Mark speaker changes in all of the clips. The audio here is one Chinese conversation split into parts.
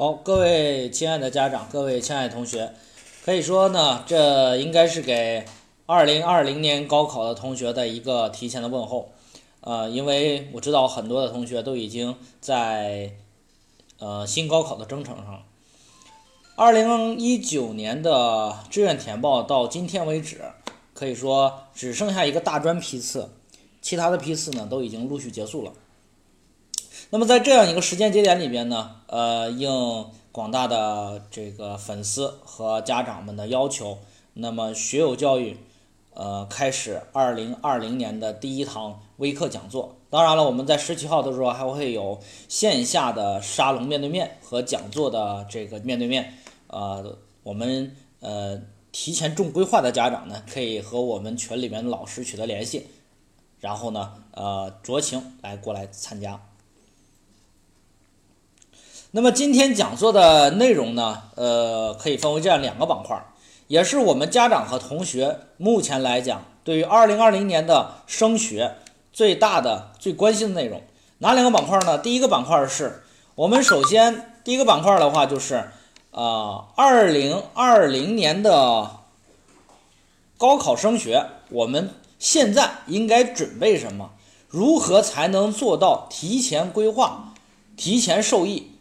Speaker 1: 好，各位亲爱的家长，各位亲爱的同学，可以说呢，这应该是给二零二零年高考的同学的一个提前的问候。呃，因为我知道很多的同学都已经在呃新高考的征程上。二零一九年的志愿填报到今天为止，可以说只剩下一个大专批次，其他的批次呢都已经陆续结束了。那么在这样一个时间节点里边呢，呃，应广大的这个粉丝和家长们的要求，那么学友教育，呃，开始二零二零年的第一堂微课讲座。当然了，我们在十七号的时候还会有线下的沙龙面对面和讲座的这个面对面。呃，我们呃提前重规划的家长呢，可以和我们群里面的老师取得联系，然后呢，呃，酌情来过来参加。那么今天讲座的内容呢，呃，可以分为这样两个板块，也是我们家长和同学目前来讲对于二零二零年的升学最大的、最关心的内容。哪两个板块呢？第一个板块是我们首先第一个板块的话就是，呃，二零二零年的高考升学，我们现在应该准备什么？如何才能做到提前规划、提前受益？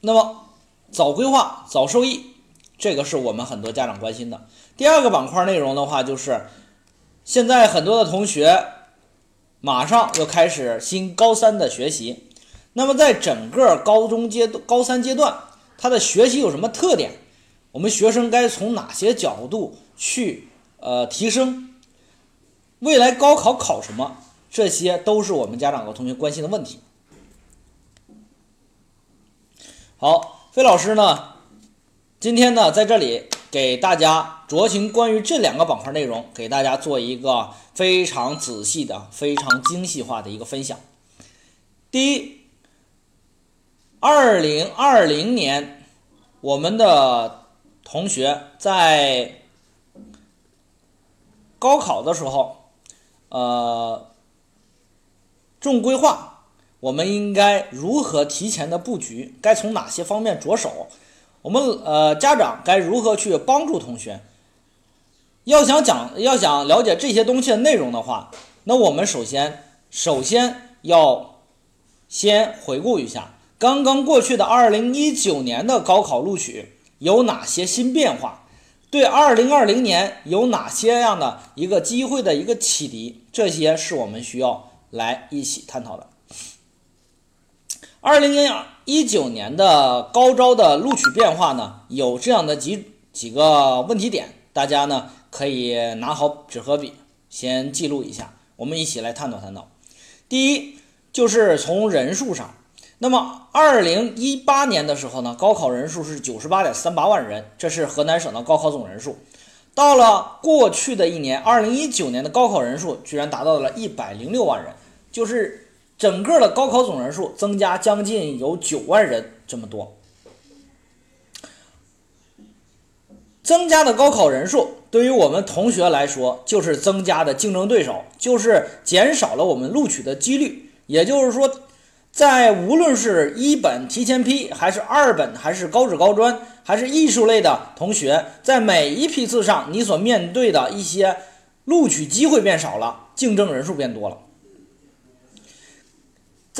Speaker 1: 那么早规划早受益，这个是我们很多家长关心的。第二个板块内容的话，就是现在很多的同学马上要开始新高三的学习。那么在整个高中阶段高三阶段，他的学习有什么特点？我们学生该从哪些角度去呃提升？未来高考考什么？这些都是我们家长和同学关心的问题。好，费老师呢，今天呢在这里给大家酌情关于这两个板块内容，给大家做一个非常仔细的、非常精细化的一个分享。第一，二零二零年我们的同学在高考的时候，呃，重规划。我们应该如何提前的布局？该从哪些方面着手？我们呃家长该如何去帮助同学？要想讲，要想了解这些东西的内容的话，那我们首先首先要先回顾一下刚刚过去的二零一九年的高考录取有哪些新变化，对二零二零年有哪些样的一个机会的一个启迪，这些是我们需要来一起探讨的。二零一九年的高招的录取变化呢，有这样的几几个问题点，大家呢可以拿好纸和笔，先记录一下，我们一起来探讨探讨。第一，就是从人数上，那么二零一八年的时候呢，高考人数是九十八点三八万人，这是河南省的高考总人数。到了过去的一年，二零一九年的高考人数居然达到了一百零六万人，就是。整个的高考总人数增加将近有九万人这么多，增加的高考人数对于我们同学来说就是增加的竞争对手，就是减少了我们录取的几率。也就是说，在无论是一本提前批，还是二本，还是高职高专，还是艺术类的同学，在每一批次上，你所面对的一些录取机会变少了，竞争人数变多了。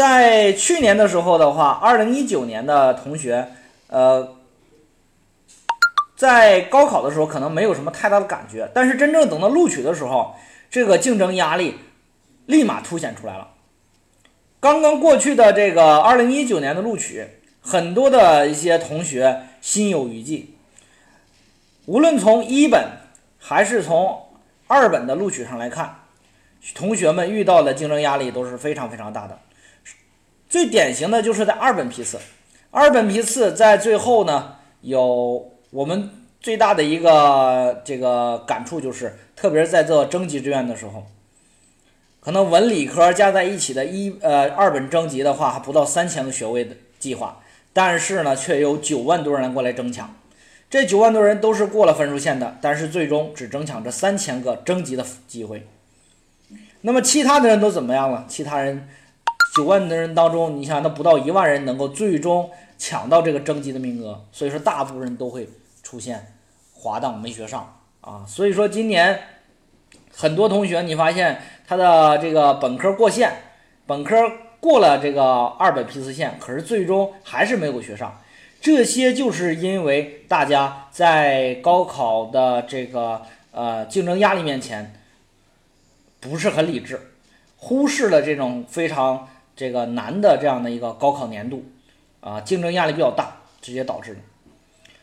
Speaker 1: 在去年的时候的话，二零一九年的同学，呃，在高考的时候可能没有什么太大的感觉，但是真正等到录取的时候，这个竞争压力立马凸显出来了。刚刚过去的这个二零一九年的录取，很多的一些同学心有余悸，无论从一本还是从二本的录取上来看，同学们遇到的竞争压力都是非常非常大的。最典型的就是在二本批次，二本批次在最后呢，有我们最大的一个这个感触就是，特别是在做征集志愿的时候，可能文理科加在一起的一呃二本征集的话，还不到三千个学位的计划，但是呢，却有九万多人过来争抢，这九万多人都是过了分数线的，但是最终只争抢这三千个征集的机会，那么其他的人都怎么样了？其他人。九万的人当中，你想那不到一万人能够最终抢到这个征集的名额，所以说大部分人都会出现滑档没学上啊。所以说今年很多同学你发现他的这个本科过线，本科过了这个二本批次线，可是最终还是没有学上。这些就是因为大家在高考的这个呃竞争压力面前不是很理智，忽视了这种非常这个难的这样的一个高考年度啊，竞争压力比较大，直接导致的。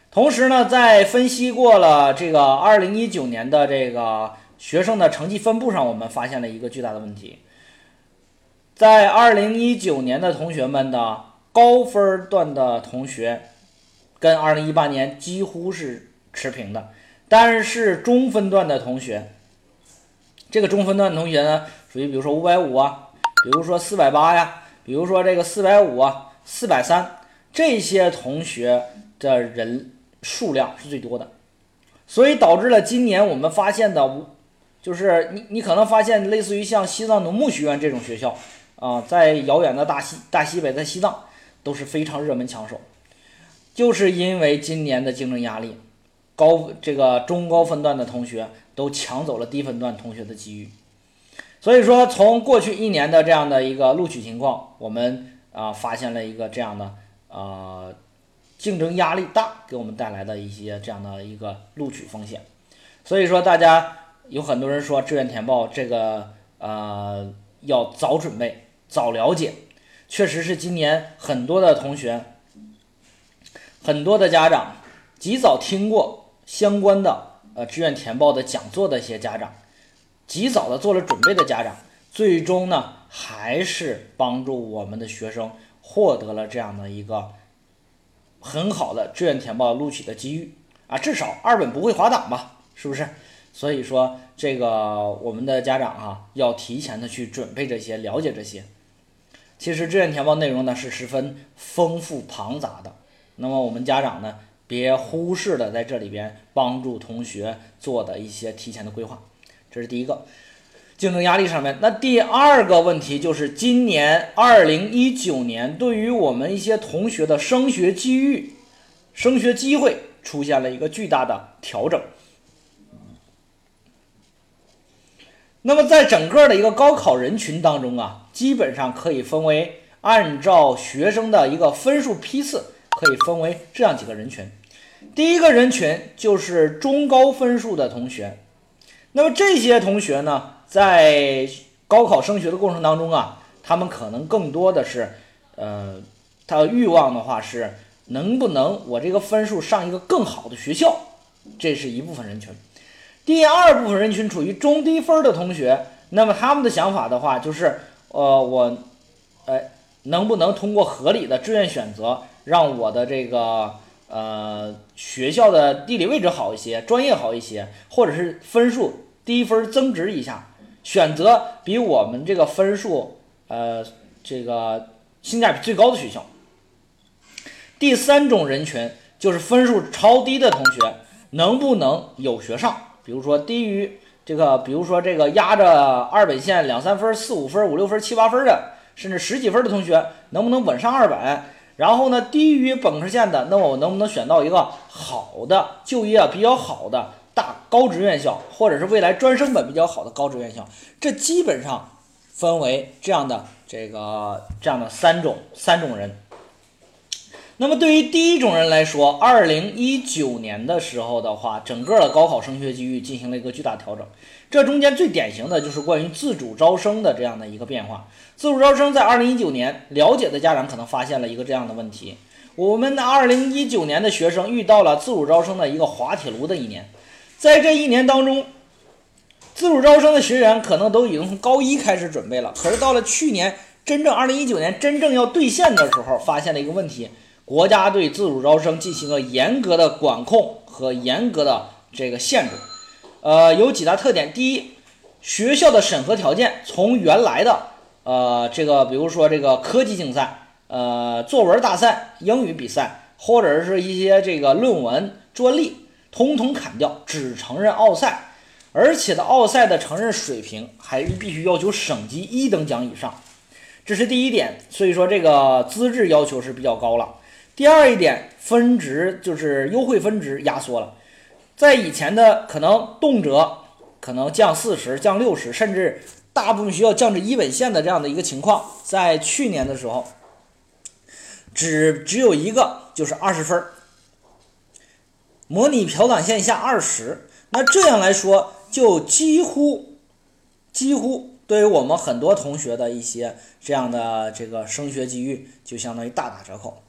Speaker 1: 同时呢，在分析过了这个二零一九年的这个学生的成绩分布上，我们发现了一个巨大的问题，在二零一九年的同学们的。高分段的同学跟二零一八年几乎是持平的，但是中分段的同学，这个中分段的同学呢，属于比如说五百五啊，比如说四百八呀，比如说这个四百五啊，四百三，这些同学的人数量是最多的，所以导致了今年我们发现的，就是你你可能发现类似于像西藏农牧学院这种学校啊，在遥远的大西大西北在西藏。都是非常热门抢手，就是因为今年的竞争压力高，这个中高分段的同学都抢走了低分段同学的机遇。所以说，从过去一年的这样的一个录取情况，我们啊发现了一个这样的呃竞争压力大给我们带来的一些这样的一个录取风险。所以说，大家有很多人说志愿填报这个呃要早准备、早了解。确实是今年很多的同学，很多的家长及早听过相关的呃志愿填报的讲座的一些家长，及早的做了准备的家长，最终呢还是帮助我们的学生获得了这样的一个很好的志愿填报录取的机遇啊，至少二本不会滑档吧，是不是？所以说这个我们的家长啊，要提前的去准备这些，了解这些。其实志愿填报内容呢是十分丰富庞杂的，那么我们家长呢别忽视了在这里边帮助同学做的一些提前的规划，这是第一个竞争压力上面。那第二个问题就是今年二零一九年对于我们一些同学的升学机遇、升学机会出现了一个巨大的调整。那么在整个的一个高考人群当中啊。基本上可以分为按照学生的一个分数批次，可以分为这样几个人群。第一个人群就是中高分数的同学。那么这些同学呢，在高考升学的过程当中啊，他们可能更多的是，呃，他的欲望的话是能不能我这个分数上一个更好的学校，这是一部分人群。第二部分人群处于中低分的同学，那么他们的想法的话就是。呃，我，哎，能不能通过合理的志愿选择，让我的这个呃学校的地理位置好一些，专业好一些，或者是分数低分增值一下，选择比我们这个分数呃这个性价比最高的学校。第三种人群就是分数超低的同学，能不能有学上？比如说低于。这个，比如说这个压着二本线两三分、四五分、五六分、七八分的，甚至十几分的同学，能不能稳上二本？然后呢，低于本科线的，那我能不能选到一个好的就业比较好的大高职院校，或者是未来专升本比较好的高职院校？这基本上分为这样的这个这样的三种三种人。那么对于第一种人来说，二零一九年的时候的话，整个的高考升学机遇进行了一个巨大调整。这中间最典型的就是关于自主招生的这样的一个变化。自主招生在二零一九年，了解的家长可能发现了一个这样的问题：我们的二零一九年的学生遇到了自主招生的一个滑铁卢的一年。在这一年当中，自主招生的学员可能都已经从高一开始准备了，可是到了去年真正二零一九年真正要兑现的时候，发现了一个问题。国家对自主招生进行了严格的管控和严格的这个限制，呃，有几大特点。第一，学校的审核条件从原来的呃这个，比如说这个科技竞赛、呃作文大赛、英语比赛，或者是一些这个论文专利，通通砍掉，只承认奥赛，而且的奥赛的承认水平还必须要求省级一等奖以上。这是第一点，所以说这个资质要求是比较高了。第二一点，分值就是优惠分值压缩了，在以前的可能动辄可能降四十、降六十，甚至大部分学校降至一本线的这样的一个情况，在去年的时候，只只有一个就是二十分，模拟调档线下二十，那这样来说就几乎几乎。对于我们很多同学的一些这样的这个升学机遇，就相当于大打折扣。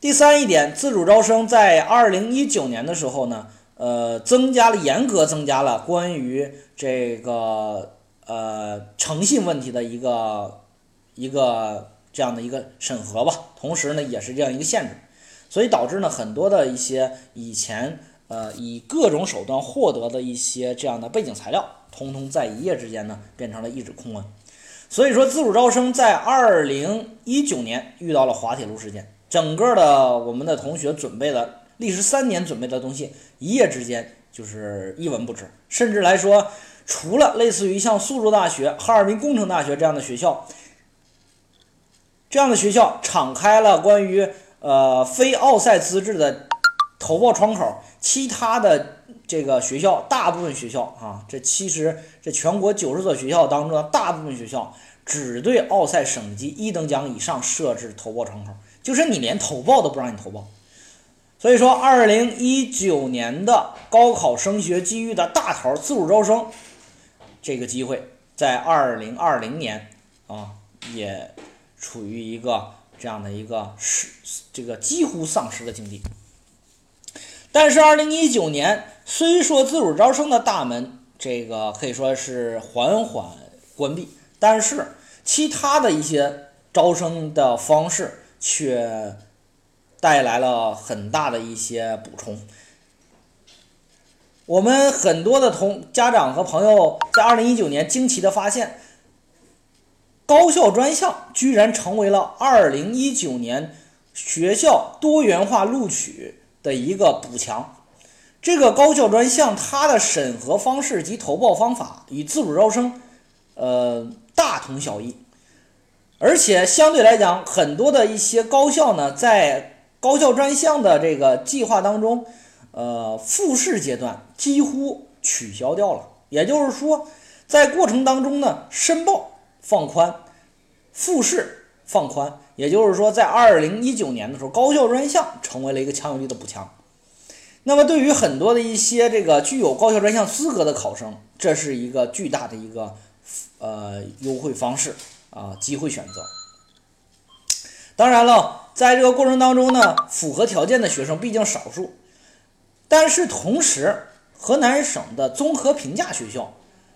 Speaker 1: 第三一点，自主招生在二零一九年的时候呢，呃，增加了严格增加了关于这个呃诚信问题的一个一个这样的一个审核吧，同时呢也是这样一个限制，所以导致呢很多的一些以前呃以各种手段获得的一些这样的背景材料。通通在一夜之间呢，变成了一纸空文。所以说，自主招生在二零一九年遇到了滑铁卢事件，整个的我们的同学准备了历时三年准备的东西，一夜之间就是一文不值。甚至来说，除了类似于像苏州大学、哈尔滨工程大学这样的学校，这样的学校敞开了关于呃非奥赛资质的投报窗口，其他的。这个学校大部分学校啊，这其实这全国九十所学校当中的大部分学校只对奥赛省级一等奖以上设置投报窗口，就是你连投报都不让你投报。所以说，二零一九年的高考升学机遇的大头自主招生，这个机会在二零二零年啊也处于一个这样的一个失这个几乎丧失的境地。但是二零一九年。虽说自主招生的大门这个可以说是缓缓关闭，但是其他的一些招生的方式却带来了很大的一些补充。我们很多的同家长和朋友在二零一九年惊奇的发现，高校专项居然成为了二零一九年学校多元化录取的一个补强。这个高校专项，它的审核方式及投报方法与自主招生，呃，大同小异。而且相对来讲，很多的一些高校呢，在高校专项的这个计划当中，呃，复试阶段几乎取消掉了。也就是说，在过程当中呢，申报放宽，复试放宽。也就是说，在二零一九年的时候，高校专项成为了一个强有力的补强。那么，对于很多的一些这个具有高校专项资格的考生，这是一个巨大的一个呃优惠方式啊，机会选择。当然了，在这个过程当中呢，符合条件的学生毕竟少数，但是同时，河南省的综合评价学校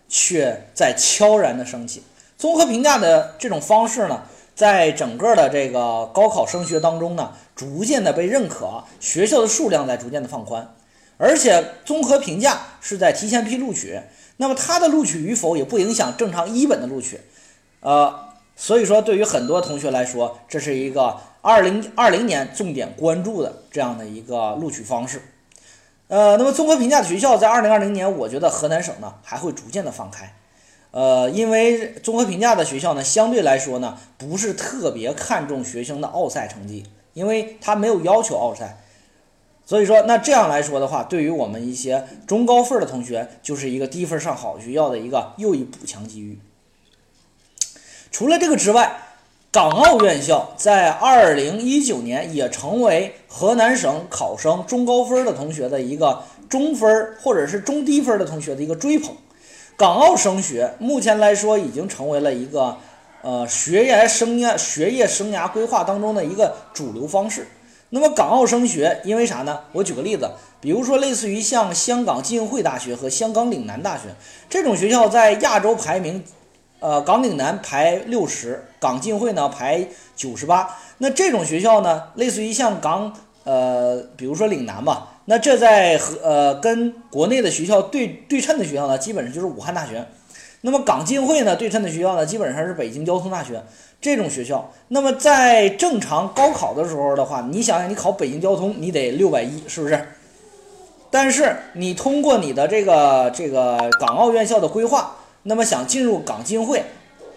Speaker 1: 却在悄然的升起。综合评价的这种方式呢？在整个的这个高考升学当中呢，逐渐的被认可，学校的数量在逐渐的放宽，而且综合评价是在提前批录取，那么它的录取与否也不影响正常一本的录取，呃，所以说对于很多同学来说，这是一个二零二零年重点关注的这样的一个录取方式，呃，那么综合评价的学校在二零二零年，我觉得河南省呢还会逐渐的放开。呃，因为综合评价的学校呢，相对来说呢，不是特别看重学生的奥赛成绩，因为他没有要求奥赛，所以说，那这样来说的话，对于我们一些中高分的同学，就是一个低分上好学校的一个又一补强机遇。除了这个之外，港澳院校在二零一九年也成为河南省考生中高分的同学的一个中分或者是中低分的同学的一个追捧。港澳升学目前来说已经成为了一个，呃，学业生涯学业生涯规划当中的一个主流方式。那么港澳升学，因为啥呢？我举个例子，比如说类似于像香港浸会大学和香港岭南大学这种学校，在亚洲排名，呃，港岭南排六十，港浸会呢排九十八。那这种学校呢，类似于像港，呃，比如说岭南吧。那这在和呃跟国内的学校对对称的学校呢，基本上就是武汉大学。那么港浸会呢对称的学校呢，基本上是北京交通大学这种学校。那么在正常高考的时候的话，你想想，你考北京交通，你得六百一，是不是？但是你通过你的这个这个港澳院校的规划，那么想进入港浸会，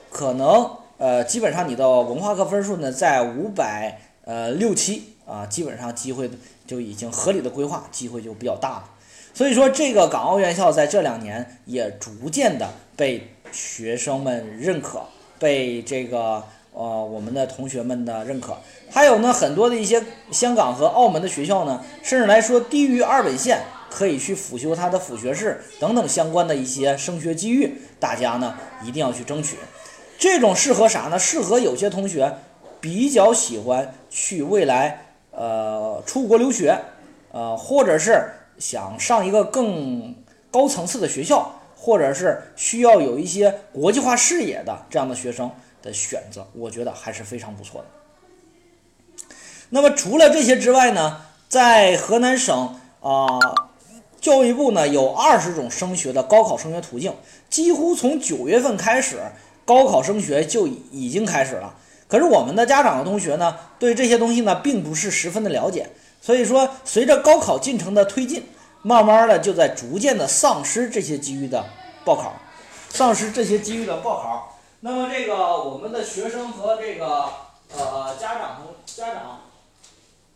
Speaker 1: 可能呃，基本上你的文化课分数呢在五百呃六七啊，基本上机会就已经合理的规划，机会就比较大了。所以说，这个港澳院校在这两年也逐渐的被学生们认可，被这个呃我们的同学们的认可。还有呢，很多的一些香港和澳门的学校呢，甚至来说低于二本线，可以去辅修它的辅学士等等相关的一些升学机遇，大家呢一定要去争取。这种适合啥呢？适合有些同学比较喜欢去未来呃出国留学，呃或者是。想上一个更高层次的学校，或者是需要有一些国际化视野的这样的学生的选择，我觉得还是非常不错的。那么除了这些之外呢，在河南省啊，教育部呢有二十种升学的高考升学途径，几乎从九月份开始，高考升学就已经开始了。可是我们的家长和同学呢，对这些东西呢，并不是十分的了解。所以说，随着高考进程的推进，慢慢的就在逐渐的丧失这些机遇的报考，丧失这些机遇的报考。那么这个我们的学生和这个呃家长同家长，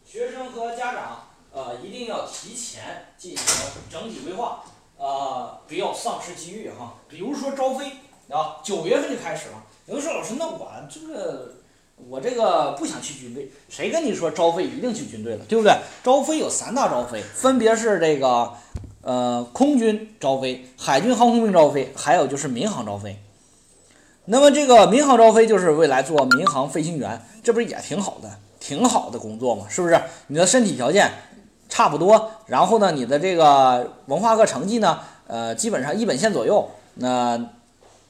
Speaker 1: 学生和家长呃一定要提前进行整体规划，呃不要丧失机遇哈。比如说招飞啊，九月份就开始了。有人说老师，那我这个。我这个不想去军队，谁跟你说招飞一定去军队了，对不对？招飞有三大招飞，分别是这个，呃，空军招飞、海军航空兵招飞，还有就是民航招飞。那么这个民航招飞就是未来做民航飞行员，这不是也挺好的，挺好的工作吗？是不是？你的身体条件差不多，然后呢，你的这个文化课成绩呢，呃，基本上一本线左右。那，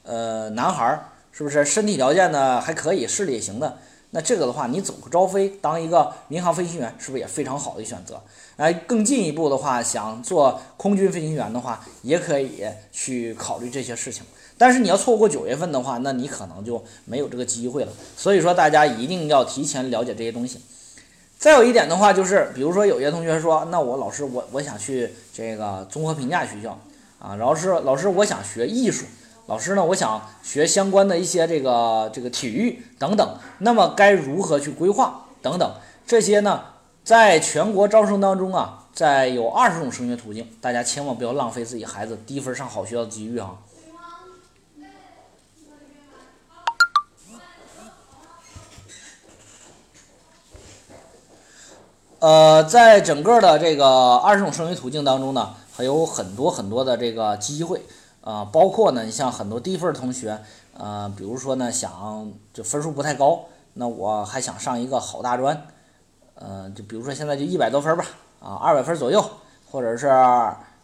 Speaker 1: 呃，男孩儿。是不是身体条件呢还可以，视力也行的？那这个的话，你走个招飞，当一个民航飞行员，是不是也非常好的选择？哎，更进一步的话，想做空军飞行员的话，也可以去考虑这些事情。但是你要错过九月份的话，那你可能就没有这个机会了。所以说，大家一定要提前了解这些东西。再有一点的话，就是比如说有些同学说，那我老师我我想去这个综合评价学校啊，老师老师我想学艺术。老师呢？我想学相关的一些这个这个体育等等，那么该如何去规划等等这些呢？在全国招生当中啊，在有二十种升学途径，大家千万不要浪费自己孩子低分上好学校的机遇啊！呃，在整个的这个二十种升学途径当中呢，还有很多很多的这个机会。啊，包括呢，你像很多低分同学，呃，比如说呢，想就分数不太高，那我还想上一个好大专，呃，就比如说现在就一百多分吧，啊，二百分左右，或者是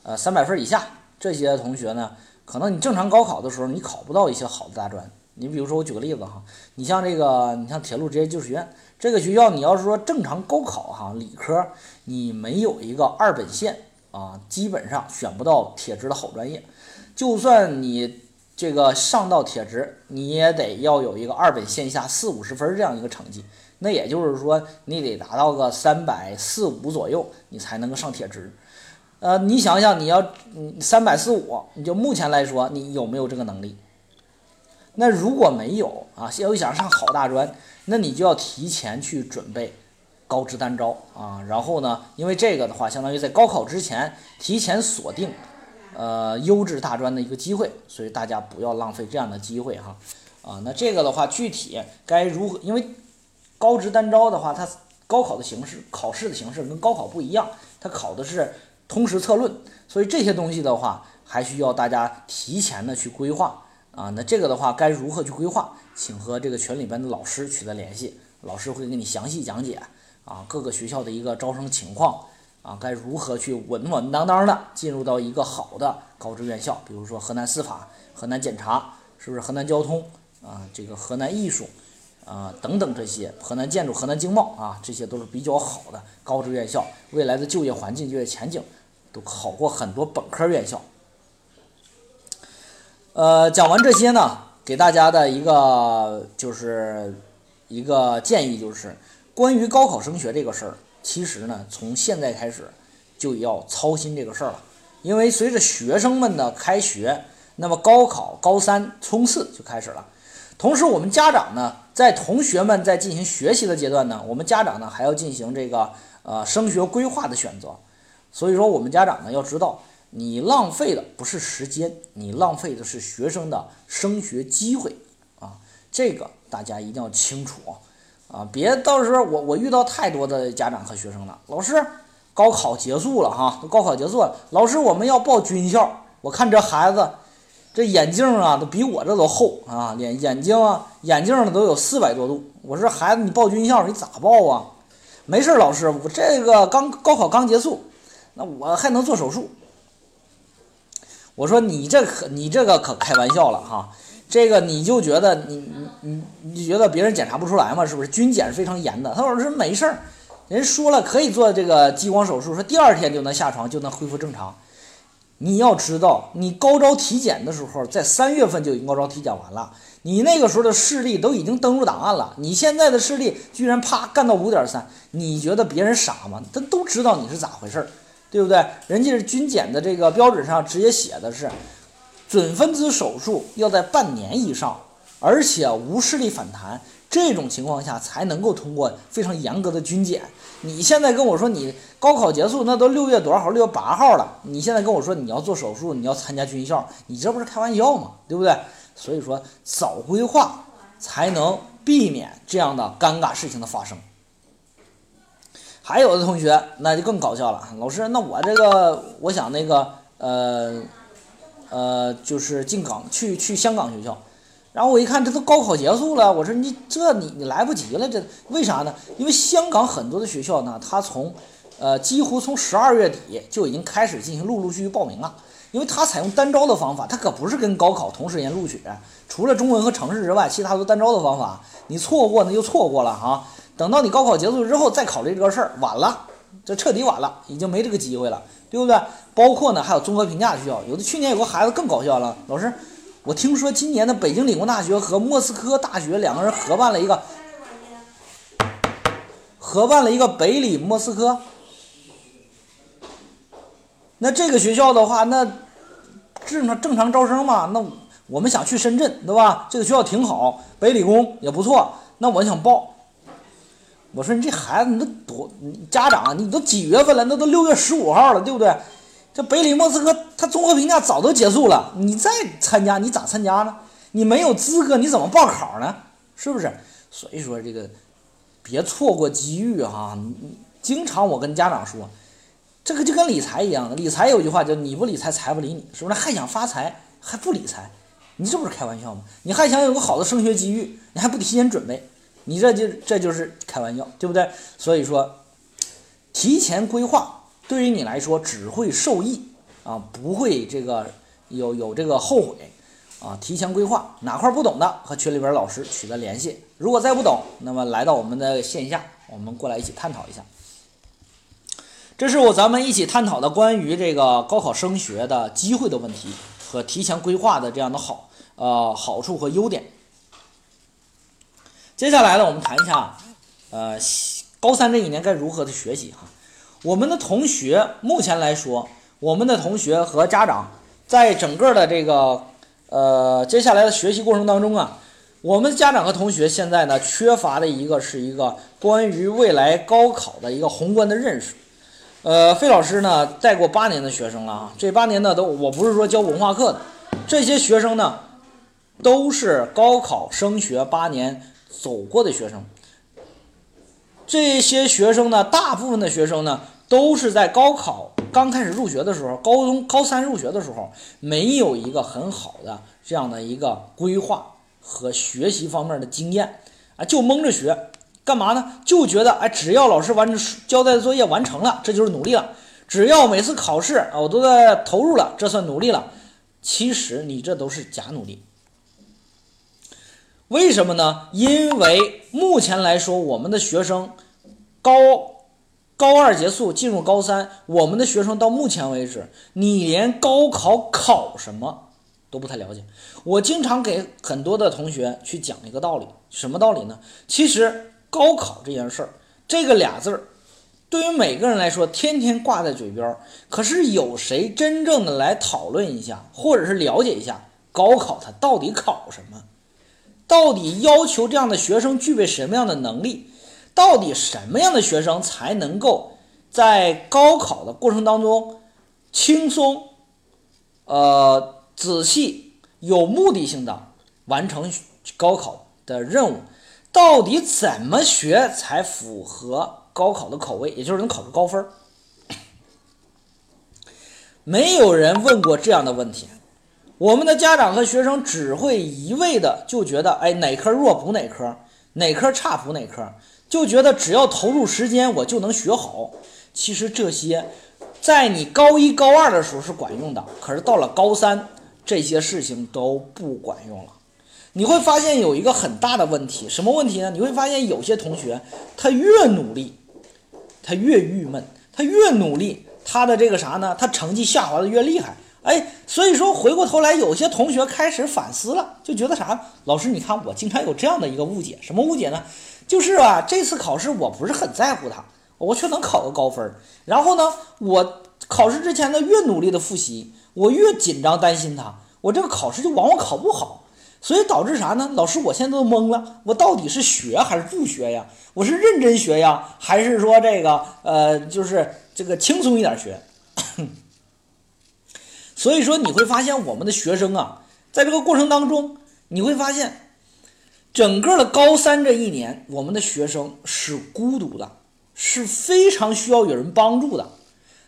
Speaker 1: 呃三百分以下，这些同学呢，可能你正常高考的时候你考不到一些好的大专。你比如说我举个例子哈，你像这个，你像铁路职业技术学院这个学校，你要是说正常高考哈，理科你没有一个二本线啊，基本上选不到铁职的好专业。就算你这个上到铁职，你也得要有一个二本线下四五十分这样一个成绩。那也就是说，你得达到个三百四五左右，你才能够上铁职。呃，你想想，你要三百四五，你就目前来说，你有没有这个能力？那如果没有啊，要想上好大专，那你就要提前去准备高职单招啊。然后呢，因为这个的话，相当于在高考之前提前锁定。呃，优质大专的一个机会，所以大家不要浪费这样的机会哈。啊，那这个的话，具体该如何？因为高职单招的话，它高考的形式、考试的形式跟高考不一样，它考的是通识策论，所以这些东西的话，还需要大家提前的去规划啊。那这个的话，该如何去规划？请和这个群里边的老师取得联系，老师会给你详细讲解啊各个学校的一个招生情况。啊，该如何去稳稳当当的进入到一个好的高职院校？比如说河南司法、河南检察，是不是河南交通啊？这个河南艺术啊等等这些，河南建筑、河南经贸啊，这些都是比较好的高职院校，未来的就业环境、就业前景都好过很多本科院校。呃，讲完这些呢，给大家的一个就是一个建议，就是关于高考升学这个事儿。其实呢，从现在开始就要操心这个事儿了，因为随着学生们的开学，那么高考高三冲刺就开始了。同时，我们家长呢，在同学们在进行学习的阶段呢，我们家长呢还要进行这个呃升学规划的选择。所以说，我们家长呢要知道，你浪费的不是时间，你浪费的是学生的升学机会啊！这个大家一定要清楚！啊别到时候我我遇到太多的家长和学生了，老师，高考结束了哈，都高考结束了，老师我们要报军校，我看这孩子。这眼镜啊，都比我这都厚啊！眼眼睛啊，眼镜都有四百多度。我说孩子，你报军校你咋报啊？没事，老师，我这个刚高考刚结束，那我还能做手术。我说你这可你这个可开玩笑了哈！这个你就觉得你你你你觉得别人检查不出来吗？是不是？军检是非常严的。他老师没事儿，人说了可以做这个激光手术，说第二天就能下床就能恢复正常。你要知道，你高招体检的时候，在三月份就已经高招体检完了。你那个时候的视力都已经登录档案了。你现在的视力居然啪干到五点三，你觉得别人傻吗？他都知道你是咋回事儿，对不对？人家是军检的这个标准上直接写的是，准分子手术要在半年以上，而且无视力反弹。这种情况下才能够通过非常严格的军检。你现在跟我说你高考结束，那都六月多少号？六月八号了。你现在跟我说你要做手术，你要参加军校，你这不是开玩笑吗？对不对？所以说早规划才能避免这样的尴尬事情的发生。还有的同学那就更搞笑了，老师，那我这个我想那个呃呃就是进港去去香港学校。然后我一看，这都高考结束了，我说你这你你来不及了，这为啥呢？因为香港很多的学校呢，它从，呃，几乎从十二月底就已经开始进行陆陆续续报名了，因为它采用单招的方法，它可不是跟高考同时间录取，除了中文和城市之外，其他都单招的方法，你错过那就错过了哈。等到你高考结束之后再考虑这个事儿，晚了，这彻底晚了，已经没这个机会了，对不对？包括呢，还有综合评价学校，有的去年有个孩子更搞笑了，老师。我听说今年的北京理工大学和莫斯科大学两个人合办了一个，合办了一个北理莫斯科。那这个学校的话，那正常正常招生嘛？那我们想去深圳，对吧？这个学校挺好，北理工也不错。那我想报。我说你这孩子，你都多家长，你都几月份了？那都六月十五号了，对不对？这北理莫斯科，他综合评价早都结束了，你再参加，你咋参加呢？你没有资格，你怎么报考呢？是不是？所以说这个，别错过机遇哈！经常我跟家长说，这个就跟理财一样的，理财有句话叫“你不理财，财不理你”，是不是？还想发财还不理财，你这不是开玩笑吗？你还想有个好的升学机遇，你还不提前准备，你这就这就是开玩笑，对不对？所以说，提前规划。对于你来说只会受益啊，不会这个有有这个后悔啊。提前规划哪块不懂的，和群里边老师取得联系。如果再不懂，那么来到我们的线下，我们过来一起探讨一下。这是我咱们一起探讨的关于这个高考升学的机会的问题和提前规划的这样的好呃好处和优点。接下来呢，我们谈一下呃高三这一年该如何的学习哈。我们的同学目前来说，我们的同学和家长在整个的这个呃接下来的学习过程当中啊，我们家长和同学现在呢缺乏的一个是一个关于未来高考的一个宏观的认识。呃，费老师呢带过八年的学生了啊，这八年呢都我不是说教文化课的，这些学生呢都是高考升学八年走过的学生。这些学生呢，大部分的学生呢。都是在高考刚开始入学的时候，高中高三入学的时候，没有一个很好的这样的一个规划和学习方面的经验啊，就蒙着学，干嘛呢？就觉得哎，只要老师完成交代的作业完成了，这就是努力了；只要每次考试啊，我都在投入了，这算努力了。其实你这都是假努力。为什么呢？因为目前来说，我们的学生高。高二结束，进入高三，我们的学生到目前为止，你连高考考什么都不太了解。我经常给很多的同学去讲一个道理，什么道理呢？其实高考这件事儿，这个俩字儿，对于每个人来说，天天挂在嘴边儿，可是有谁真正的来讨论一下，或者是了解一下高考它到底考什么？到底要求这样的学生具备什么样的能力？到底什么样的学生才能够在高考的过程当中轻松、呃仔细、有目的性的完成高考的任务？到底怎么学才符合高考的口味，也就是能考个高分？没有人问过这样的问题。我们的家长和学生只会一味的就觉得，哎，哪科弱补哪科，哪科差补哪科，就觉得只要投入时间，我就能学好。其实这些，在你高一高二的时候是管用的，可是到了高三，这些事情都不管用了。你会发现有一个很大的问题，什么问题呢？你会发现有些同学，他越努力，他越郁闷，他越努力，他的这个啥呢？他成绩下滑的越厉害。哎，所以说回过头来，有些同学开始反思了，就觉得啥？老师，你看我经常有这样的一个误解，什么误解呢？就是啊，这次考试我不是很在乎它，我却能考个高分。然后呢，我考试之前呢越努力的复习，我越紧张担心它，我这个考试就往往考不好。所以导致啥呢？老师，我现在都懵了，我到底是学还是不学呀？我是认真学呀，还是说这个呃，就是这个轻松一点学？所以说你会发现，我们的学生啊，在这个过程当中，你会发现，整个的高三这一年，我们的学生是孤独的，是非常需要有人帮助的。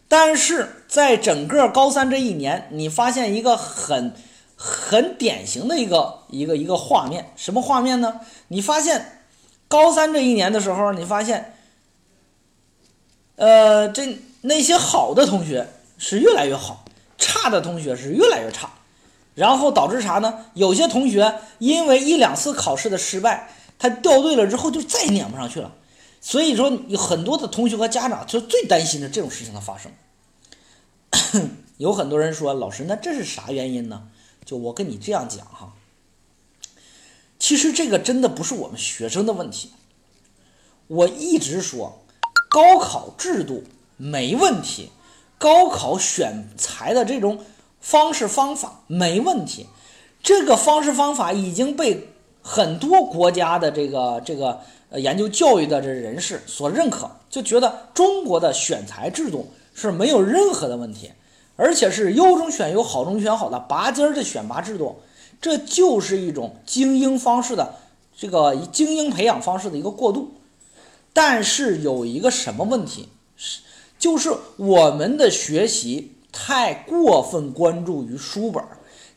Speaker 1: 但是在整个高三这一年，你发现一个很很典型的一个一个一个画面，什么画面呢？你发现高三这一年的时候，你发现，呃，这那些好的同学是越来越好。差的同学是越来越差，然后导致啥呢？有些同学因为一两次考试的失败，他掉队了之后就再也撵不上去了。所以说，有很多的同学和家长就最担心的这种事情的发生。有很多人说：“老师，那这是啥原因呢？”就我跟你这样讲哈，其实这个真的不是我们学生的问题。我一直说，高考制度没问题。高考选材的这种方式方法没问题，这个方式方法已经被很多国家的这个这个呃研究教育的这人士所认可，就觉得中国的选材制度是没有任何的问题，而且是优中选优、好中选好的拔尖儿的选拔制度，这就是一种精英方式的这个精英培养方式的一个过渡。但是有一个什么问题是？就是我们的学习太过分关注于书本，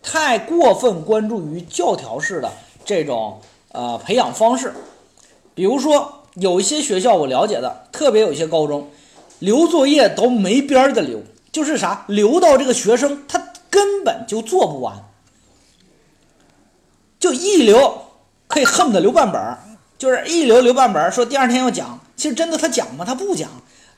Speaker 1: 太过分关注于教条式的这种呃培养方式。比如说，有一些学校我了解的，特别有一些高中，留作业都没边儿的留，就是啥留到这个学生他根本就做不完，就一留可以恨不得留半本儿，就是一留留半本儿，说第二天要讲，其实真的他讲吗？他不讲。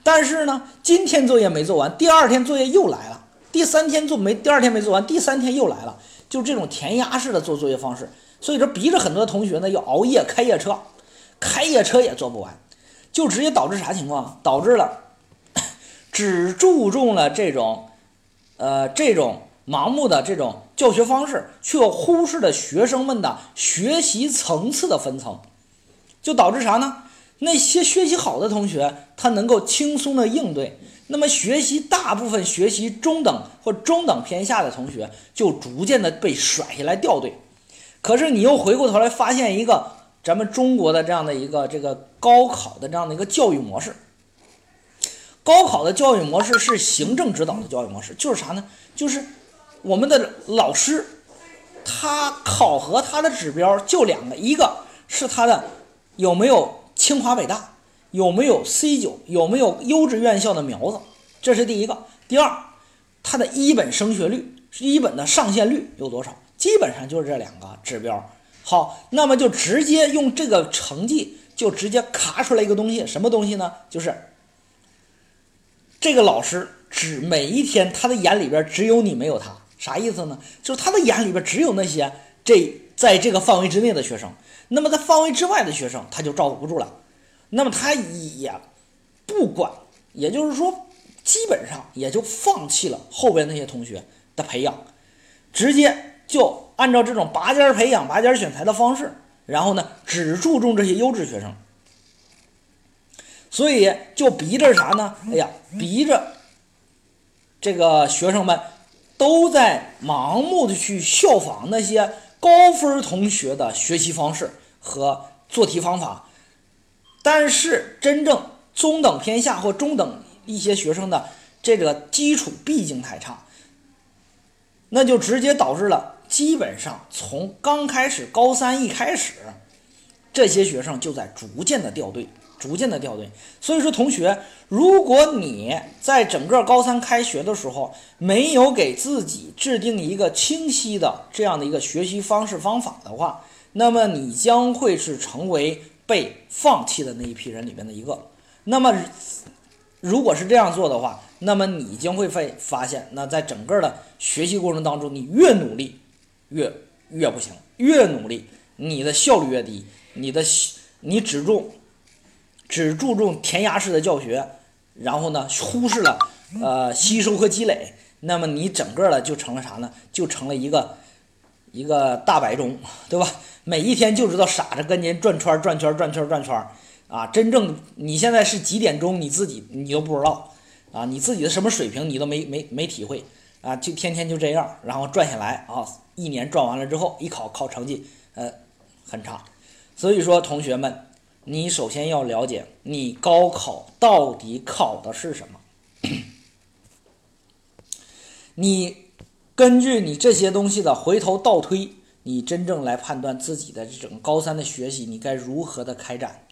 Speaker 1: 但是呢，今天作业没做完，第二天作业又来了，第三天做没，第二天没做完，第三天又来了，就这种填鸭式的做作业方式，所以说逼着很多同学呢要熬夜开夜车，开夜车也做不完，就直接导致啥情况？导致了 只注重了这种，呃，这种盲目的这种教学方式，却忽视了学生们的学习层次的分层，就导致啥呢？那些学习好的同学，他能够轻松的应对；那么学习大部分学习中等或中等偏下的同学，就逐渐的被甩下来掉队。可是你又回过头来发现一个咱们中国的这样的一个这个高考的这样的一个教育模式，高考的教育模式是行政指导的教育模式，就是啥呢？就是我们的老师，他考核他的指标就两个，一个是他的有没有。清华北大有没有 C 九？有没有优质院校的苗子？这是第一个。第二，它的一本升学率，一本的上线率有多少？基本上就是这两个指标。好，那么就直接用这个成绩，就直接卡出来一个东西，什么东西呢？就是这个老师只每一天他的眼里边只有你没有他，啥意思呢？就是他的眼里边只有那些这在这个范围之内的学生。那么在范围之外的学生，他就照顾不住了，那么他也不管，也就是说，基本上也就放弃了后边那些同学的培养，直接就按照这种拔尖培养、拔尖选材的方式然后呢，只注重这些优质学生，所以就逼着啥呢？哎呀，逼着这个学生们都在盲目的去效仿那些高分同学的学习方式和做题方法，但是真正中等偏下或中等一些学生的这个基础毕竟太差，那就直接导致了。基本上从刚开始高三一开始，这些学生就在逐渐的掉队，逐渐的掉队。所以说，同学，如果你在整个高三开学的时候没有给自己制定一个清晰的这样的一个学习方式方法的话，那么你将会是成为被放弃的那一批人里面的一个。那么，如果是这样做的话，那么你将会发发现，那在整个的学习过程当中，你越努力。越越不行，越努力，你的效率越低。你的你只重只注重填鸭式的教学，然后呢，忽视了呃吸收和积累，那么你整个的就成了啥呢？就成了一个一个大白钟，对吧？每一天就知道傻着跟您转圈转圈转圈转圈啊！真正你现在是几点钟，你自己你都不知道啊！你自己的什么水平你都没没没体会啊！就天天就这样，然后转下来啊！一年转完了之后，一考考成绩，呃，很差。所以说，同学们，你首先要了解你高考到底考的是什么。你根据你这些东西的回头倒推，你真正来判断自己的这种高三的学习，你该如何的开展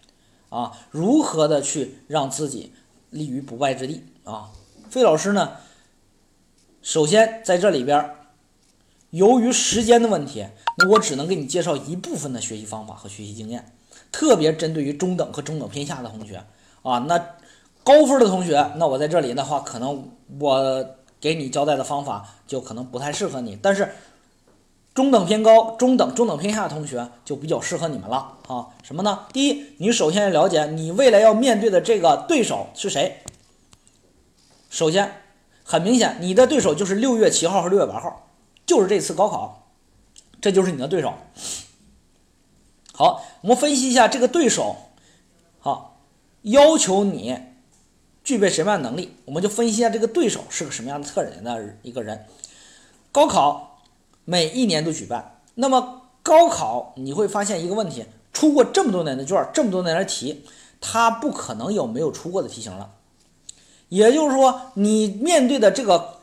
Speaker 1: 啊？如何的去让自己立于不败之地啊？费老师呢，首先在这里边。由于时间的问题，那我只能给你介绍一部分的学习方法和学习经验，特别针对于中等和中等偏下的同学啊。那高分的同学，那我在这里的话，可能我给你交代的方法就可能不太适合你。但是中等偏高、中等、中等偏下的同学就比较适合你们了啊。什么呢？第一，你首先要了解你未来要面对的这个对手是谁。首先，很明显，你的对手就是六月七号和六月八号。就是这次高考，这就是你的对手。好，我们分析一下这个对手。好，要求你具备什么样的能力？我们就分析一下这个对手是个什么样的特点的一个人。高考每一年都举办，那么高考你会发现一个问题：出过这么多年的卷，这么多年的题，它不可能有没有出过的题型了。也就是说，你面对的这个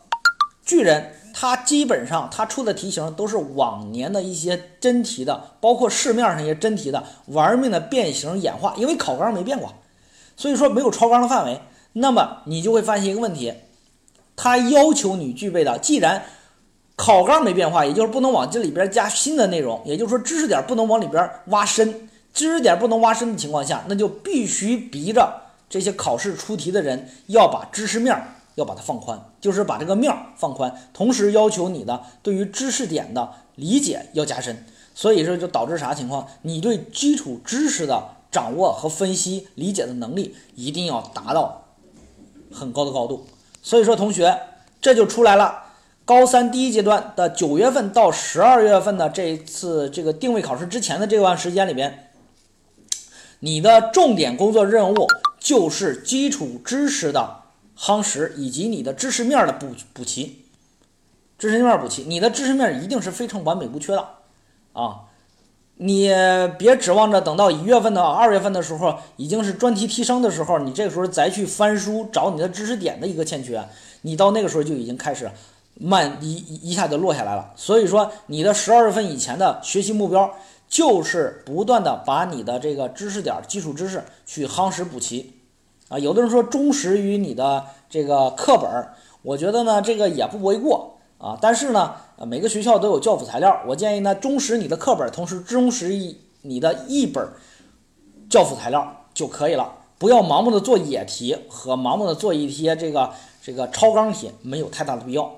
Speaker 1: 巨人。它基本上，它出的题型都是往年的一些真题的，包括市面上一些真题的玩命的变形演化，因为考纲没变过，所以说没有超纲的范围。那么你就会发现一个问题，它要求你具备的，既然考纲没变化，也就是不能往这里边加新的内容，也就是说知识点不能往里边挖深，知识点不能挖深的情况下，那就必须逼着这些考试出题的人要把知识面。要把它放宽，就是把这个面儿放宽，同时要求你的对于知识点的理解要加深。所以说就导致啥情况？你对基础知识的掌握和分析理解的能力一定要达到很高的高度。所以说同学，这就出来了。高三第一阶段的九月份到十二月份的这一次这个定位考试之前的这段时间里边，你的重点工作任务就是基础知识的。夯实以及你的知识面的补补齐，知识面补齐，你的知识面一定是非常完美无缺的啊！你别指望着等到一月份的二月份的时候，已经是专题提升的时候，你这个时候再去翻书找你的知识点的一个欠缺，你到那个时候就已经开始慢一一下就落下来了。所以说，你的十二月份以前的学习目标就是不断的把你的这个知识点、基础知识去夯实补齐。啊，有的人说忠实于你的这个课本，我觉得呢这个也不为过啊。但是呢，每个学校都有教辅材料，我建议呢忠实你的课本，同时忠实于你的一本教辅材料就可以了，不要盲目的做野题和盲目的做一些这个这个超纲题，没有太大的必要。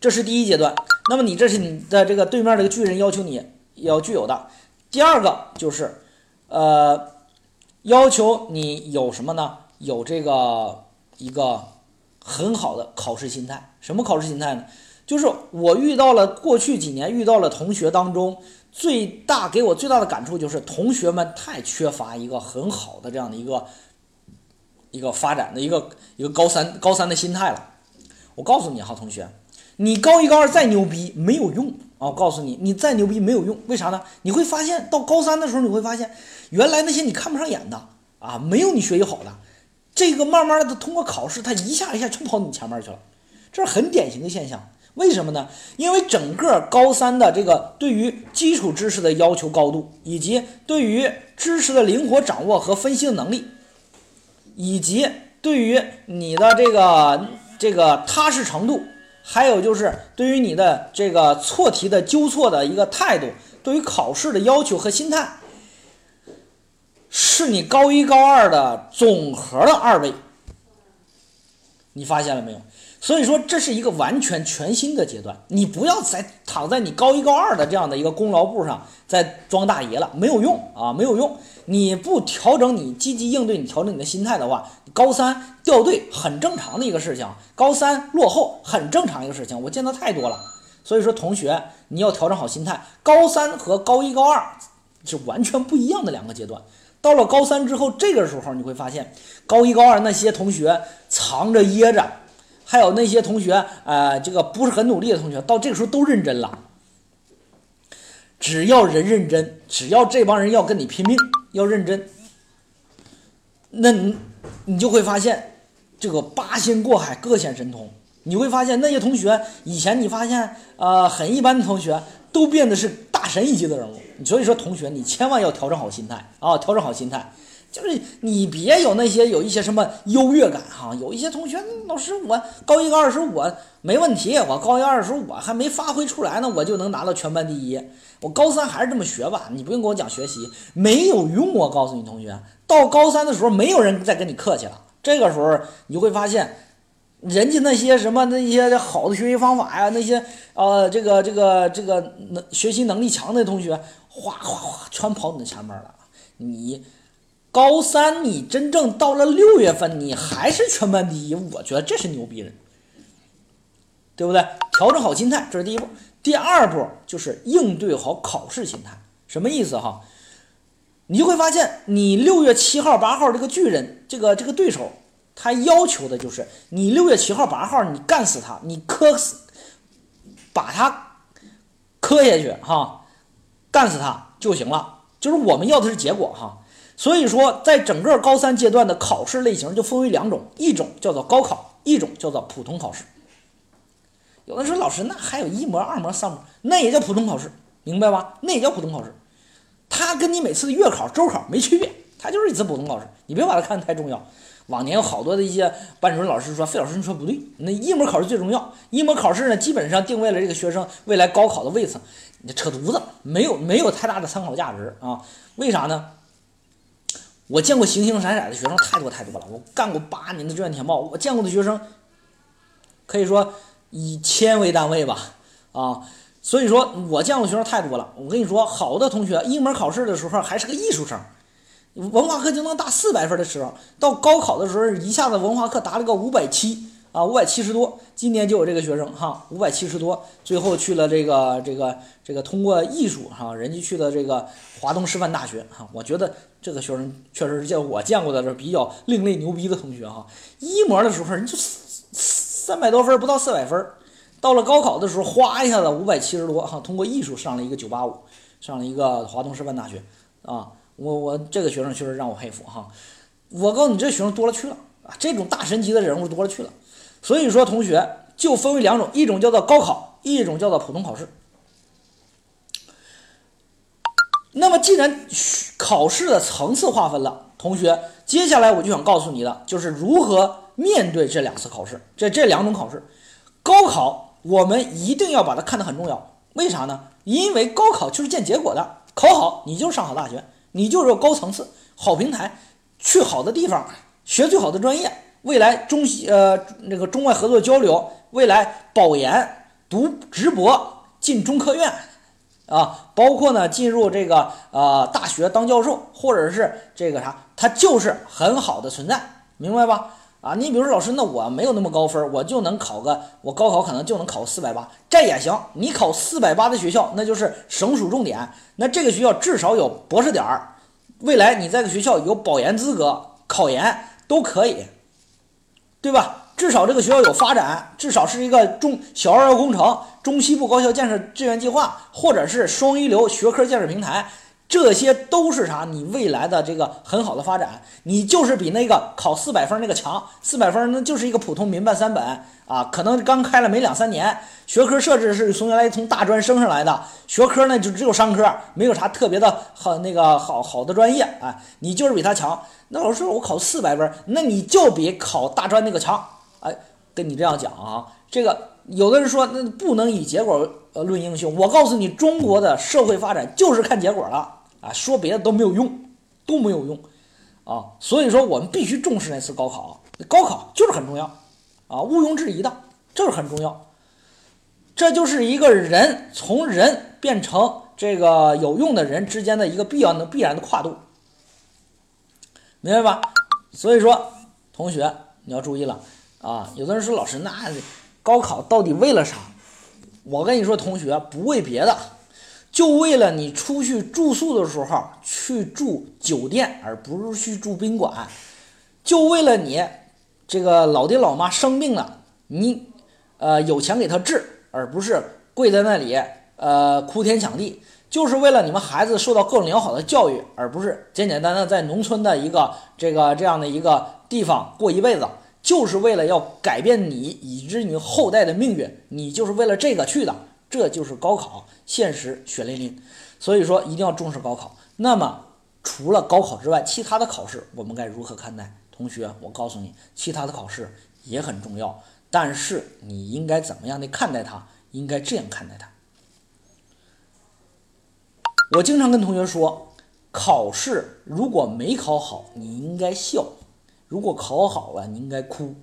Speaker 1: 这是第一阶段，那么你这是你的这个对面这个巨人要求你要具有的。第二个就是，呃。要求你有什么呢？有这个一个很好的考试心态。什么考试心态呢？就是我遇到了过去几年遇到了同学当中，最大给我最大的感触就是同学们太缺乏一个很好的这样的一个一个发展的一个一个高三高三的心态了。我告诉你哈，同学，你高一高二再牛逼没有用啊！我告诉你，你再牛逼没有用，为啥呢？你会发现到高三的时候，你会发现原来那些你看不上眼的啊，没有你学习好的，这个慢慢的通过考试，他一下一下全跑你前面去了，这是很典型的现象。为什么呢？因为整个高三的这个对于基础知识的要求高度，以及对于知识的灵活掌握和分析的能力，以及对于你的这个这个踏实程度，还有就是对于你的这个错题的纠错的一个态度，对于考试的要求和心态，是你高一高二的总和的二倍。你发现了没有？所以说，这是一个完全全新的阶段。你不要再躺在你高一高二的这样的一个功劳簿上再装大爷了，没有用啊，没有用。你不调整你积极应对，你调整你的心态的话，高三掉队很正常的一个事情，高三落后很正常一个事情，我见到太多了。所以说，同学你要调整好心态。高三和高一高二是完全不一样的两个阶段。到了高三之后，这个时候你会发现，高一高二那些同学藏着掖着。还有那些同学，呃，这个不是很努力的同学，到这个时候都认真了。只要人认真，只要这帮人要跟你拼命，要认真，那你你就会发现，这个八仙过海，各显神通。你会发现那些同学以前你发现，呃，很一般的同学，都变得是大神一级的人物。所以说，同学你千万要调整好心态啊，调整好心态。就是你别有那些有一些什么优越感哈，有一些同学老师我高一高二时我没问题，我高一二时我还没发挥出来呢，我就能拿到全班第一。我高三还是这么学吧，你不用跟我讲学习没有用，我告诉你同学，到高三的时候没有人再跟你客气了，这个时候你会发现，人家那些什么那些好的学习方法呀，那些呃这个这个这个能学习能力强的同学，哗哗哗全跑你的前面了，你。高三，你真正到了六月份，你还是全班第一，我觉得这是牛逼人，对不对？调整好心态，这是第一步。第二步就是应对好考试心态，什么意思哈？你就会发现，你六月七号、八号这个巨人，这个这个对手，他要求的就是你六月七号、八号你干死他，你磕死，把他磕下去哈，干死他就行了。就是我们要的是结果哈。所以说，在整个高三阶段的考试类型就分为两种，一种叫做高考，一种叫做普通考试。有的说老师，那还有一模、二模、三模，那也叫普通考试，明白吧？那也叫普通考试，它跟你每次的月考、周考没区别，它就是一次普通考试，你别把它看得太重要。往年有好多的一些班主任老师说，费老师你说不对，那一模考试最重要，一模考试呢，基本上定位了这个学生未来高考的位次，你扯犊子，没有没有太大的参考价值啊？为啥呢？我见过形形色色的学生太多太多了，我干过八年的志愿填报，我见过的学生可以说以千为单位吧，啊，所以说我见过学生太多了。我跟你说，好的同学一门考试的时候还是个艺术生，文化课就能打四百分的时候，到高考的时候一下子文化课达了个五百七。啊，五百七十多，今年就有这个学生哈，五百七十多，最后去了这个这个这个通过艺术哈，人家去了这个华东师范大学哈，我觉得这个学生确实是叫我见过的这比较另类牛逼的同学哈。一模的时候人就三百多分，不到四百分，到了高考的时候哗一下子五百七十多哈，通过艺术上了一个九八五，上了一个华东师范大学啊，我我这个学生确实让我佩服哈。我告诉你，这学生多了去了啊，这种大神级的人物多了去了。所以说，同学就分为两种，一种叫做高考，一种叫做普通考试。那么，既然考试的层次划分了，同学，接下来我就想告诉你的，就是如何面对这两次考试，这这两种考试。高考我们一定要把它看得很重要，为啥呢？因为高考就是见结果的，考好你就是上好大学，你就是高层次、好平台，去好的地方，学最好的专业。未来中西呃那个中外合作交流，未来保研读直博进中科院，啊，包括呢进入这个呃大学当教授，或者是这个啥，它就是很好的存在，明白吧？啊，你比如说老师，那我没有那么高分，我就能考个，我高考可能就能考四百八，这也行。你考四百八的学校，那就是省属重点，那这个学校至少有博士点儿，未来你在个学校有保研资格，考研都可以，对吧？至少这个学校有发展，至少是一个中小二幺工程、中西部高校建设志愿计划，或者是双一流学科建设平台，这些都是啥？你未来的这个很好的发展，你就是比那个考四百分那个强。四百分那就是一个普通民办三本啊，可能刚开了没两三年，学科设置是从原来从大专升上来的，学科呢就只有商科，没有啥特别的好那个好好的专业啊，你就是比他强。那老师我考四百分，那你就比考大专那个强。哎，跟你这样讲啊，这个有的人说那不能以结果论英雄。我告诉你，中国的社会发展就是看结果了啊，说别的都没有用，都没有用啊。所以说，我们必须重视那次高考，高考就是很重要啊，毋庸置疑的，就是很重要。这就是一个人从人变成这个有用的人之间的一个必要的必然的跨度，明白吧？所以说，同学你要注意了。啊，有的人说老师，那高考到底为了啥？我跟你说，同学不为别的，就为了你出去住宿的时候去住酒店，而不是去住宾馆；就为了你这个老爹老妈生病了，你呃有钱给他治，而不是跪在那里呃哭天抢地；就是为了你们孩子受到更良好的教育，而不是简简单单在农村的一个这个这样的一个地方过一辈子。就是为了要改变你以至你后代的命运，你就是为了这个去的，这就是高考，现实血淋淋。所以说一定要重视高考。那么除了高考之外，其他的考试我们该如何看待？同学，我告诉你，其他的考试也很重要，但是你应该怎么样的看待它？应该这样看待它。我经常跟同学说，考试如果没考好，你应该笑。如果考好了，你应该哭，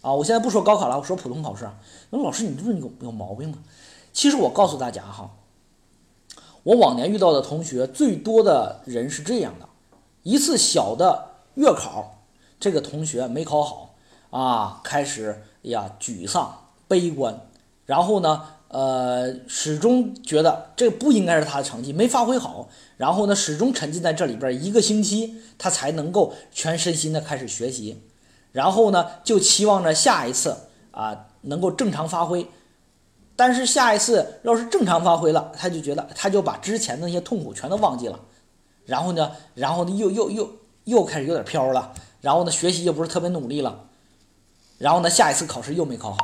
Speaker 1: 啊！我现在不说高考了，我说普通考试。那老师，你这不是有有毛病吗？其实我告诉大家哈，我往年遇到的同学最多的人是这样的：一次小的月考，这个同学没考好啊，开始呀沮丧、悲观，然后呢，呃，始终觉得这不应该是他的成绩，没发挥好。然后呢，始终沉浸在这里边一个星期，他才能够全身心的开始学习。然后呢，就期望着下一次啊能够正常发挥。但是下一次要是正常发挥了，他就觉得他就把之前的那些痛苦全都忘记了。然后呢，然后呢又又又又开始有点飘了。然后呢，学习又不是特别努力了。然后呢，下一次考试又没考好。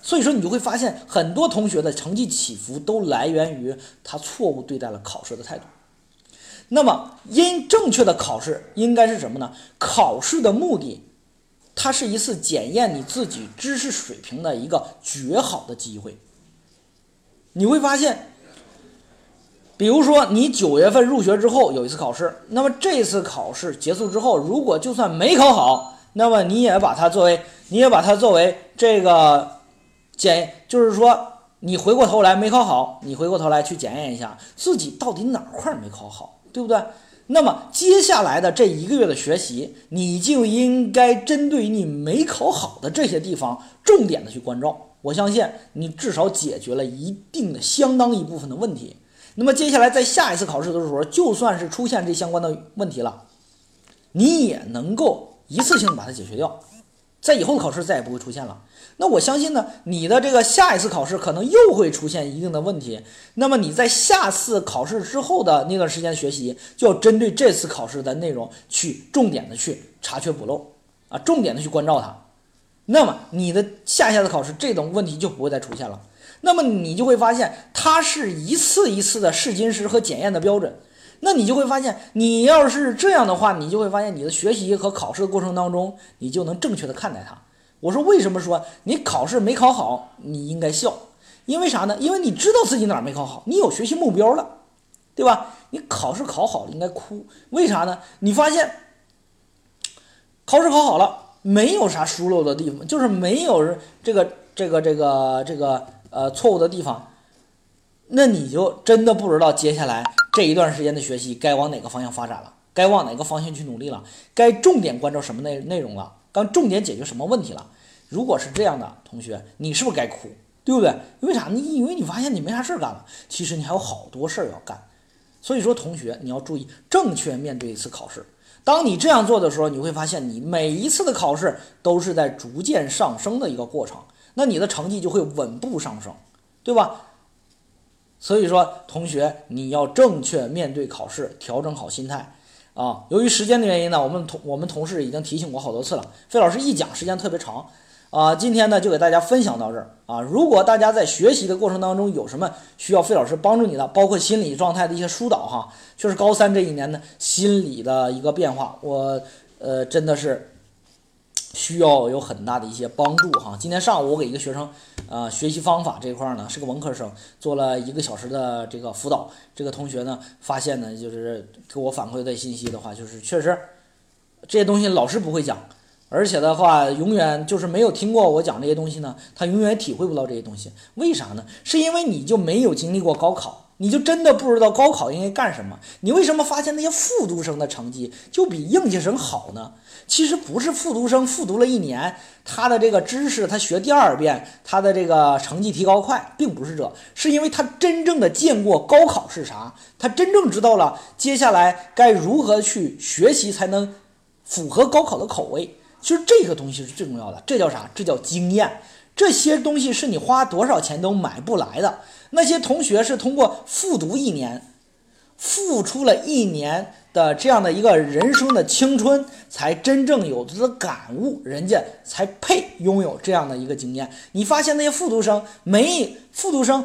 Speaker 1: 所以说，你就会发现很多同学的成绩起伏都来源于他错误对待了考试的态度。那么，因正确的考试应该是什么呢？考试的目的，它是一次检验你自己知识水平的一个绝好的机会。你会发现，比如说你九月份入学之后有一次考试，那么这次考试结束之后，如果就算没考好，那么你也把它作为，你也把它作为这个检，就是说你回过头来没考好，你回过头来去检验一下自己到底哪块没考好。对不对？那么接下来的这一个月的学习，你就应该针对你没考好的这些地方，重点的去关照。我相信你至少解决了一定的相当一部分的问题。那么接下来在下一次考试的时候，就算是出现这相关的问题了，你也能够一次性把它解决掉。在以后的考试再也不会出现了。那我相信呢，你的这个下一次考试可能又会出现一定的问题。那么你在下次考试之后的那段时间学习，就要针对这次考试的内容去重点的去查缺补漏啊，重点的去关照它。那么你的下下次考试这种问题就不会再出现了。那么你就会发现，它是一次一次的试金石和检验的标准。那你就会发现，你要是这样的话，你就会发现你的学习和考试的过程当中，你就能正确的看待它。我说为什么说你考试没考好，你应该笑？因为啥呢？因为你知道自己哪儿没考好，你有学习目标了，对吧？你考试考好了应该哭，为啥呢？你发现考试考好了，没有啥疏漏的地方，就是没有这个这个这个这个呃错误的地方，那你就真的不知道接下来。这一段时间的学习该往哪个方向发展了？该往哪个方向去努力了？该重点关照什么内内容了？刚重点解决什么问题了。如果是这样的同学，你是不是该哭？对不对？为啥？你因为你发现你没啥事儿干了，其实你还有好多事儿要干。所以说，同学你要注意正确面对一次考试。当你这样做的时候，你会发现你每一次的考试都是在逐渐上升的一个过程，那你的成绩就会稳步上升，对吧？所以说，同学你要正确面对考试，调整好心态啊。由于时间的原因呢，我们同我们同事已经提醒过好多次了，费老师一讲时间特别长。啊，今天呢就给大家分享到这儿啊。如果大家在学习的过程当中有什么需要费老师帮助你的，包括心理状态的一些疏导哈，确实高三这一年呢心理的一个变化，我呃真的是需要有很大的一些帮助哈。今天上午我给一个学生啊学习方法这块呢是个文科生，做了一个小时的这个辅导，这个同学呢发现呢就是给我反馈的信息的话，就是确实这些东西老师不会讲。而且的话，永远就是没有听过我讲这些东西呢，他永远体会不到这些东西。为啥呢？是因为你就没有经历过高考，你就真的不知道高考应该干什么。你为什么发现那些复读生的成绩就比应届生好呢？其实不是复读生复读了一年，他的这个知识他学第二遍，他的这个成绩提高快，并不是这，是因为他真正的见过高考是啥，他真正知道了接下来该如何去学习才能符合高考的口味。其实这个东西是最重要的，这叫啥？这叫经验。这些东西是你花多少钱都买不来的。那些同学是通过复读一年，付出了一年的这样的一个人生的青春，才真正有的感悟，人家才配拥有这样的一个经验。你发现那些复读生没复读生，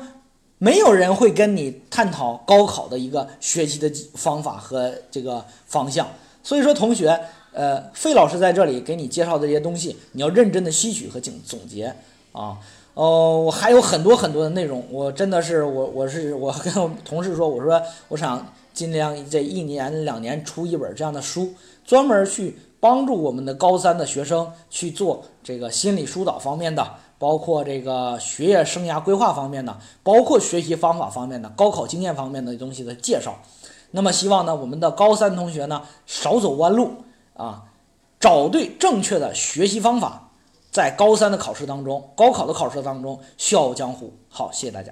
Speaker 1: 没有人会跟你探讨高考的一个学习的方法和这个方向。所以说，同学。呃，费老师在这里给你介绍这些东西，你要认真的吸取和总总结啊。哦，我还有很多很多的内容，我真的是我我是我跟我同事说，我说我想尽量这一年两年出一本这样的书，专门去帮助我们的高三的学生去做这个心理疏导方面的，包括这个学业生涯规划方面的，包括学习方法方面的，高考经验方面的东西的介绍。那么希望呢，我们的高三同学呢少走弯路。啊，找对正确的学习方法，在高三的考试当中，高考的考试当中，笑傲江湖。好，谢谢大家。